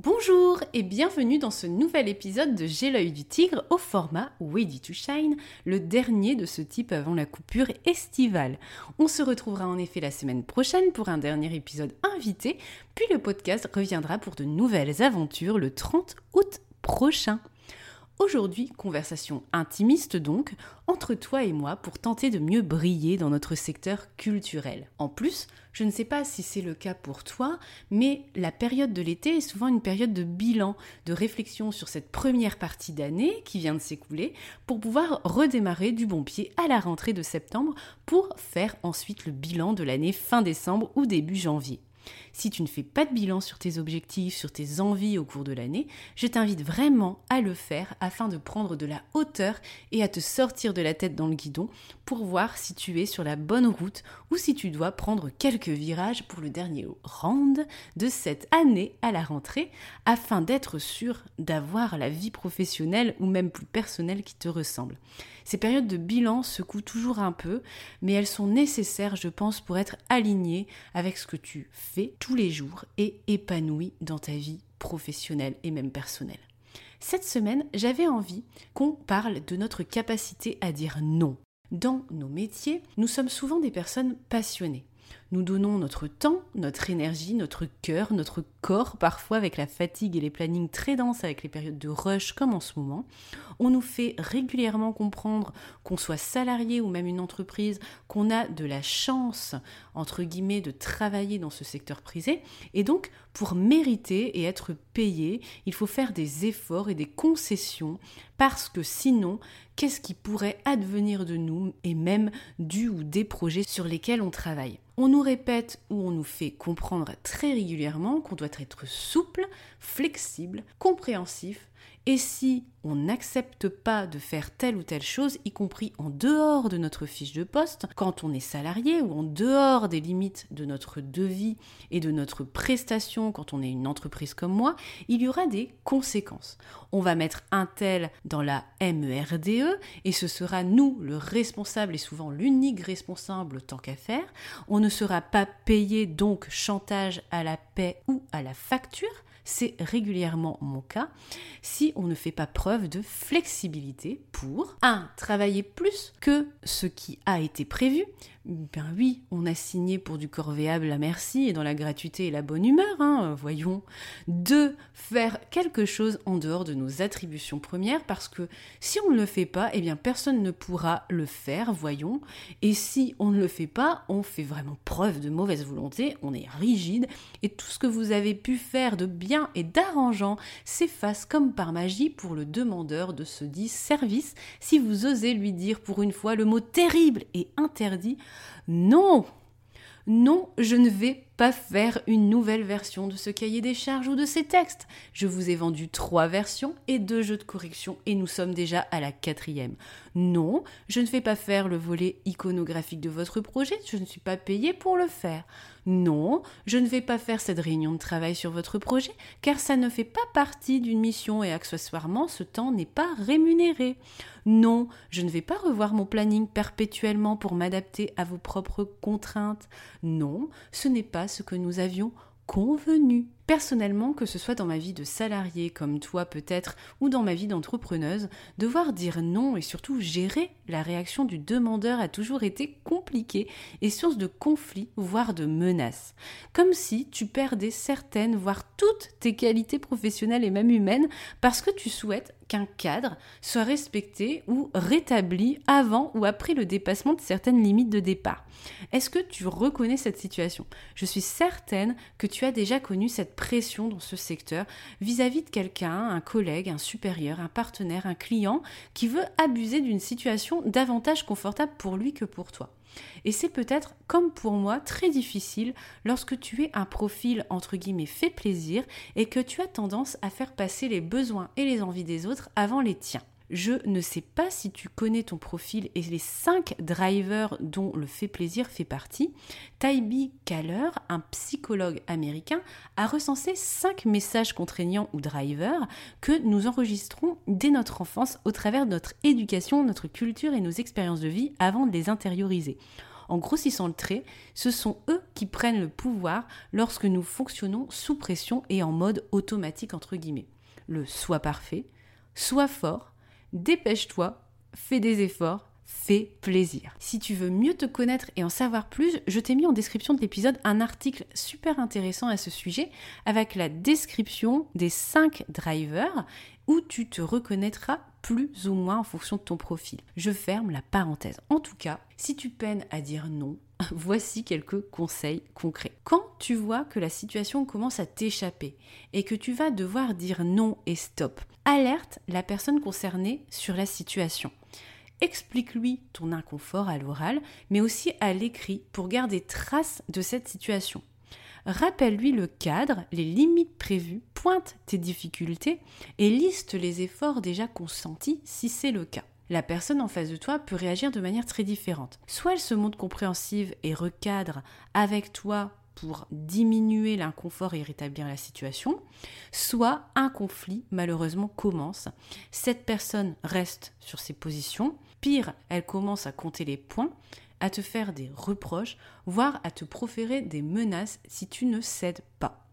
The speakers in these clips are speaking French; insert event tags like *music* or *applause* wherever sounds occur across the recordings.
Bonjour et bienvenue dans ce nouvel épisode de J'ai l'œil du tigre au format Ready to Shine, le dernier de ce type avant la coupure estivale. On se retrouvera en effet la semaine prochaine pour un dernier épisode invité, puis le podcast reviendra pour de nouvelles aventures le 30 août prochain. Aujourd'hui, conversation intimiste donc, entre toi et moi pour tenter de mieux briller dans notre secteur culturel. En plus, je ne sais pas si c'est le cas pour toi, mais la période de l'été est souvent une période de bilan, de réflexion sur cette première partie d'année qui vient de s'écouler, pour pouvoir redémarrer du bon pied à la rentrée de septembre pour faire ensuite le bilan de l'année fin décembre ou début janvier. Si tu ne fais pas de bilan sur tes objectifs, sur tes envies au cours de l'année, je t'invite vraiment à le faire afin de prendre de la hauteur et à te sortir de la tête dans le guidon pour voir si tu es sur la bonne route ou si tu dois prendre quelques virages pour le dernier round de cette année à la rentrée afin d'être sûr d'avoir la vie professionnelle ou même plus personnelle qui te ressemble. Ces périodes de bilan secouent toujours un peu, mais elles sont nécessaires, je pense, pour être alignées avec ce que tu fais tous les jours et épanoui dans ta vie professionnelle et même personnelle. Cette semaine, j'avais envie qu'on parle de notre capacité à dire non. Dans nos métiers, nous sommes souvent des personnes passionnées. Nous donnons notre temps, notre énergie, notre cœur, notre corps, parfois avec la fatigue et les plannings très denses avec les périodes de rush comme en ce moment. On nous fait régulièrement comprendre qu'on soit salarié ou même une entreprise, qu'on a de la chance, entre guillemets, de travailler dans ce secteur prisé. Et donc, pour mériter et être payé, il faut faire des efforts et des concessions parce que sinon, qu'est-ce qui pourrait advenir de nous et même du ou des projets sur lesquels on travaille? Répète ou on nous fait comprendre très régulièrement qu'on doit être souple, flexible, compréhensif, et si on n'accepte pas de faire telle ou telle chose, y compris en dehors de notre fiche de poste, quand on est salarié ou en dehors des limites de notre devis et de notre prestation, quand on est une entreprise comme moi, il y aura des conséquences. On va mettre un tel dans la MERDE e et ce sera nous le responsable et souvent l'unique responsable tant qu'à faire. On ne sera pas payé donc chantage à la paix ou à la facture c'est régulièrement mon cas, si on ne fait pas preuve de flexibilité pour 1. travailler plus que ce qui a été prévu, Ben oui, on a signé pour du corvéable à merci et dans la gratuité et la bonne humeur, hein, voyons. Deux, faire quelque chose en dehors de nos attributions premières parce que si on ne le fait pas, eh bien personne ne pourra le faire, voyons. Et si on ne le fait pas, on fait vraiment preuve de mauvaise volonté, on est rigide et tout ce que vous avez pu faire de bien et d'arrangeant s'efface comme par magie pour le demandeur de ce dit service si vous osez lui dire pour une fois le mot terrible et interdit non. Non, je ne vais pas faire une nouvelle version de ce cahier des charges ou de ces textes. Je vous ai vendu trois versions et deux jeux de correction et nous sommes déjà à la quatrième. Non, je ne vais pas faire le volet iconographique de votre projet, je ne suis pas payé pour le faire. Non, je ne vais pas faire cette réunion de travail sur votre projet car ça ne fait pas partie d'une mission et accessoirement ce temps n'est pas rémunéré. Non, je ne vais pas revoir mon planning perpétuellement pour m'adapter à vos propres contraintes. Non, ce n'est pas ce que nous avions convenu. Personnellement, que ce soit dans ma vie de salarié comme toi peut-être, ou dans ma vie d'entrepreneuse, devoir dire non et surtout gérer la réaction du demandeur a toujours été compliqué et source de conflits, voire de menaces. Comme si tu perdais certaines, voire toutes tes qualités professionnelles et même humaines parce que tu souhaites qu'un cadre soit respecté ou rétabli avant ou après le dépassement de certaines limites de départ. Est-ce que tu reconnais cette situation? Je suis certaine que tu as déjà connu cette pression dans ce secteur vis-à-vis de quelqu'un, un collègue, un supérieur, un partenaire, un client qui veut abuser d'une situation davantage confortable pour lui que pour toi. Et c'est peut-être, comme pour moi, très difficile lorsque tu es un profil entre guillemets fait plaisir et que tu as tendance à faire passer les besoins et les envies des autres avant les tiens. Je ne sais pas si tu connais ton profil et les 5 drivers dont le fait plaisir fait partie. Tybee Kaller, un psychologue américain, a recensé 5 messages contraignants ou drivers que nous enregistrons dès notre enfance au travers de notre éducation, notre culture et nos expériences de vie avant de les intérioriser. En grossissant le trait, ce sont eux qui prennent le pouvoir lorsque nous fonctionnons sous pression et en mode automatique entre guillemets. Le soit parfait, soit fort, dépêche-toi, fais des efforts, fais plaisir. Si tu veux mieux te connaître et en savoir plus, je t'ai mis en description de l'épisode un article super intéressant à ce sujet avec la description des 5 drivers où tu te reconnaîtras plus ou moins en fonction de ton profil. Je ferme la parenthèse. En tout cas, si tu peines à dire non, *laughs* voici quelques conseils concrets. Quand tu vois que la situation commence à t'échapper et que tu vas devoir dire non et stop, alerte la personne concernée sur la situation. Explique-lui ton inconfort à l'oral, mais aussi à l'écrit pour garder trace de cette situation. Rappelle-lui le cadre, les limites prévues, pointe tes difficultés et liste les efforts déjà consentis si c'est le cas. La personne en face de toi peut réagir de manière très différente. Soit elle se montre compréhensive et recadre avec toi pour diminuer l'inconfort et rétablir la situation, soit un conflit malheureusement commence. Cette personne reste sur ses positions, pire, elle commence à compter les points, à te faire des reproches, voire à te proférer des menaces si tu ne cèdes pas.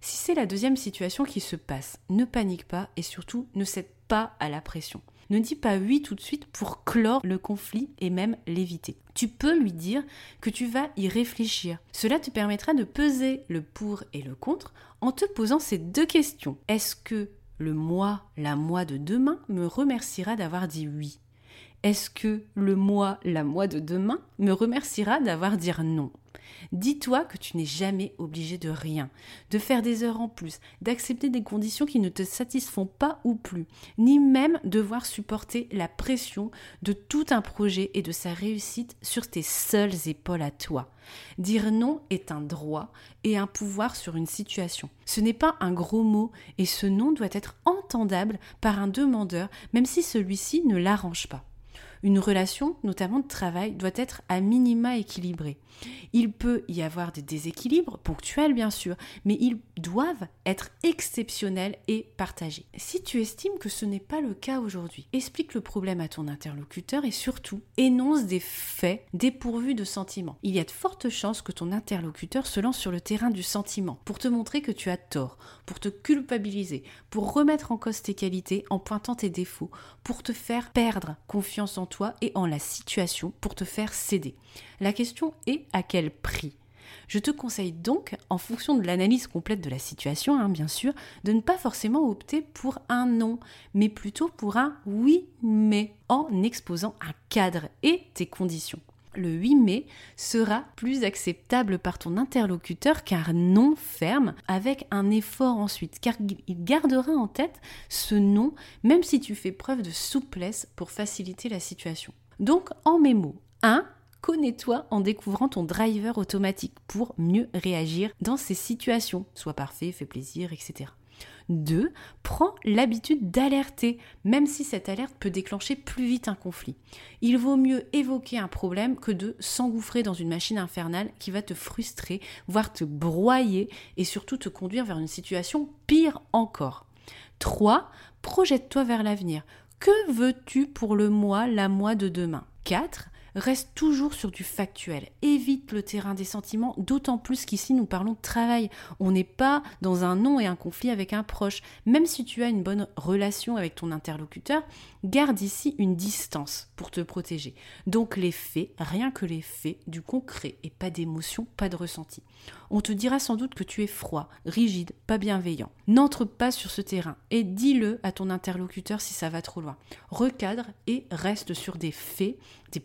Si c'est la deuxième situation qui se passe, ne panique pas et surtout ne cède pas à la pression. Ne dis pas oui tout de suite pour clore le conflit et même l'éviter. Tu peux lui dire que tu vas y réfléchir. Cela te permettra de peser le pour et le contre en te posant ces deux questions. Est-ce que le moi, la moi de demain me remerciera d'avoir dit oui? Est-ce que le moi, la moi de demain me remerciera d'avoir dit non? Dis-toi que tu n'es jamais obligé de rien, de faire des heures en plus, d'accepter des conditions qui ne te satisfont pas ou plus, ni même devoir supporter la pression de tout un projet et de sa réussite sur tes seules épaules à toi. Dire non est un droit et un pouvoir sur une situation. Ce n'est pas un gros mot et ce non doit être entendable par un demandeur même si celui-ci ne l'arrange pas. Une relation, notamment de travail, doit être à minima équilibrée. Il peut y avoir des déséquilibres, ponctuels bien sûr, mais ils doivent être exceptionnels et partagés. Si tu estimes que ce n'est pas le cas aujourd'hui, explique le problème à ton interlocuteur et surtout énonce des faits dépourvus de sentiments. Il y a de fortes chances que ton interlocuteur se lance sur le terrain du sentiment pour te montrer que tu as tort, pour te culpabiliser, pour remettre en cause tes qualités en pointant tes défauts, pour te faire perdre confiance en toi et en la situation pour te faire céder. La question est à quel prix? Je te conseille donc, en fonction de l'analyse complète de la situation, hein, bien sûr, de ne pas forcément opter pour un non, mais plutôt pour un oui mais, en exposant un cadre et tes conditions. Le 8 mai sera plus acceptable par ton interlocuteur qu'un non ferme avec un effort ensuite, car il gardera en tête ce non même si tu fais preuve de souplesse pour faciliter la situation. Donc en mes mots, 1 connais-toi en découvrant ton driver automatique pour mieux réagir dans ces situations. Sois parfait, fais plaisir, etc. 2. Prends l'habitude d'alerter, même si cette alerte peut déclencher plus vite un conflit. Il vaut mieux évoquer un problème que de s'engouffrer dans une machine infernale qui va te frustrer, voire te broyer et surtout te conduire vers une situation pire encore. 3. Projette-toi vers l'avenir. Que veux-tu pour le mois, la mois de demain? 4 reste toujours sur du factuel. Évite le terrain des sentiments, d'autant plus qu'ici nous parlons de travail. On n'est pas dans un non et un conflit avec un proche. Même si tu as une bonne relation avec ton interlocuteur, garde ici une distance pour te protéger. Donc les faits, rien que les faits, du concret et pas d'émotion, pas de ressenti. On te dira sans doute que tu es froid, rigide, pas bienveillant. N'entre pas sur ce terrain et dis-le à ton interlocuteur si ça va trop loin. Recadre et reste sur des faits, des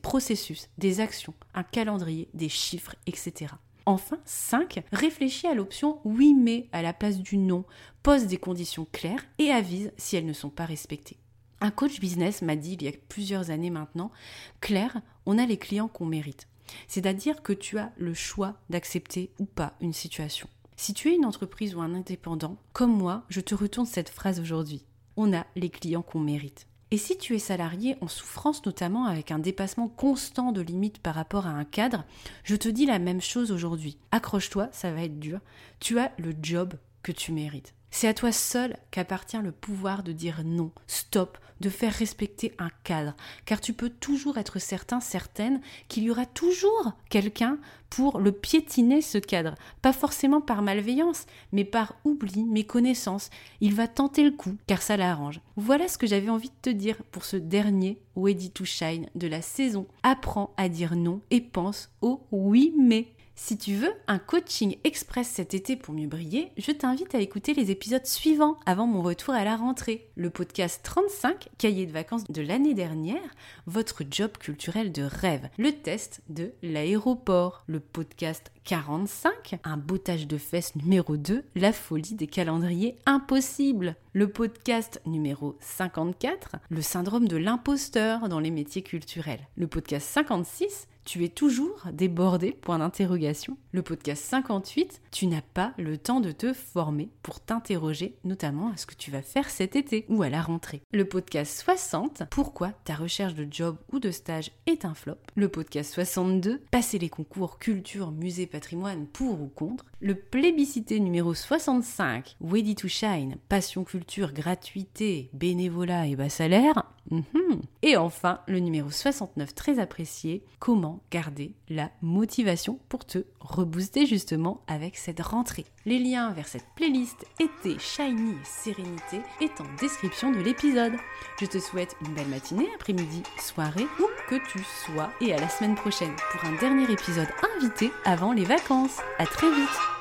des actions, un calendrier, des chiffres, etc. Enfin, 5. Réfléchis à l'option oui mais à la place du non. Pose des conditions claires et avise si elles ne sont pas respectées. Un coach business m'a dit il y a plusieurs années maintenant, Claire, on a les clients qu'on mérite. C'est-à-dire que tu as le choix d'accepter ou pas une situation. Si tu es une entreprise ou un indépendant, comme moi, je te retourne cette phrase aujourd'hui. On a les clients qu'on mérite. Et si tu es salarié en souffrance notamment avec un dépassement constant de limites par rapport à un cadre, je te dis la même chose aujourd'hui. Accroche-toi, ça va être dur. Tu as le job que tu mérites. C'est à toi seul qu'appartient le pouvoir de dire non, stop, de faire respecter un cadre, car tu peux toujours être certain, certaine qu'il y aura toujours quelqu'un pour le piétiner ce cadre, pas forcément par malveillance, mais par oubli, méconnaissance. Il va tenter le coup, car ça l'arrange. Voilà ce que j'avais envie de te dire pour ce dernier Ready to Shine de la saison. Apprends à dire non et pense au oui mais. Si tu veux un coaching express cet été pour mieux briller, je t'invite à écouter les épisodes suivants avant mon retour à la rentrée. Le podcast 35, cahier de vacances de l'année dernière, votre job culturel de rêve, le test de l'aéroport, le podcast 45, un bottage de fesses numéro 2, la folie des calendriers impossibles. Le podcast numéro 54, le syndrome de l'imposteur dans les métiers culturels. Le podcast 56, tu es toujours débordé? Point d'interrogation. Le podcast 58, tu n'as pas le temps de te former pour t'interroger notamment à ce que tu vas faire cet été ou à la rentrée. Le podcast 60, pourquoi ta recherche de job ou de stage est un flop? Le podcast 62, passer les concours culture, musée, patrimoine pour ou contre? Le plébiscité numéro 65, Ready to Shine, passion culture, gratuité, bénévolat et bas salaire? Mhm. Et enfin, le numéro 69 très apprécié, comment garder la motivation pour te rebooster justement avec cette rentrée. Les liens vers cette playlist été, shiny et sérénité est en description de l'épisode. Je te souhaite une belle matinée, après-midi, soirée, où que tu sois, et à la semaine prochaine pour un dernier épisode invité avant les vacances. À très vite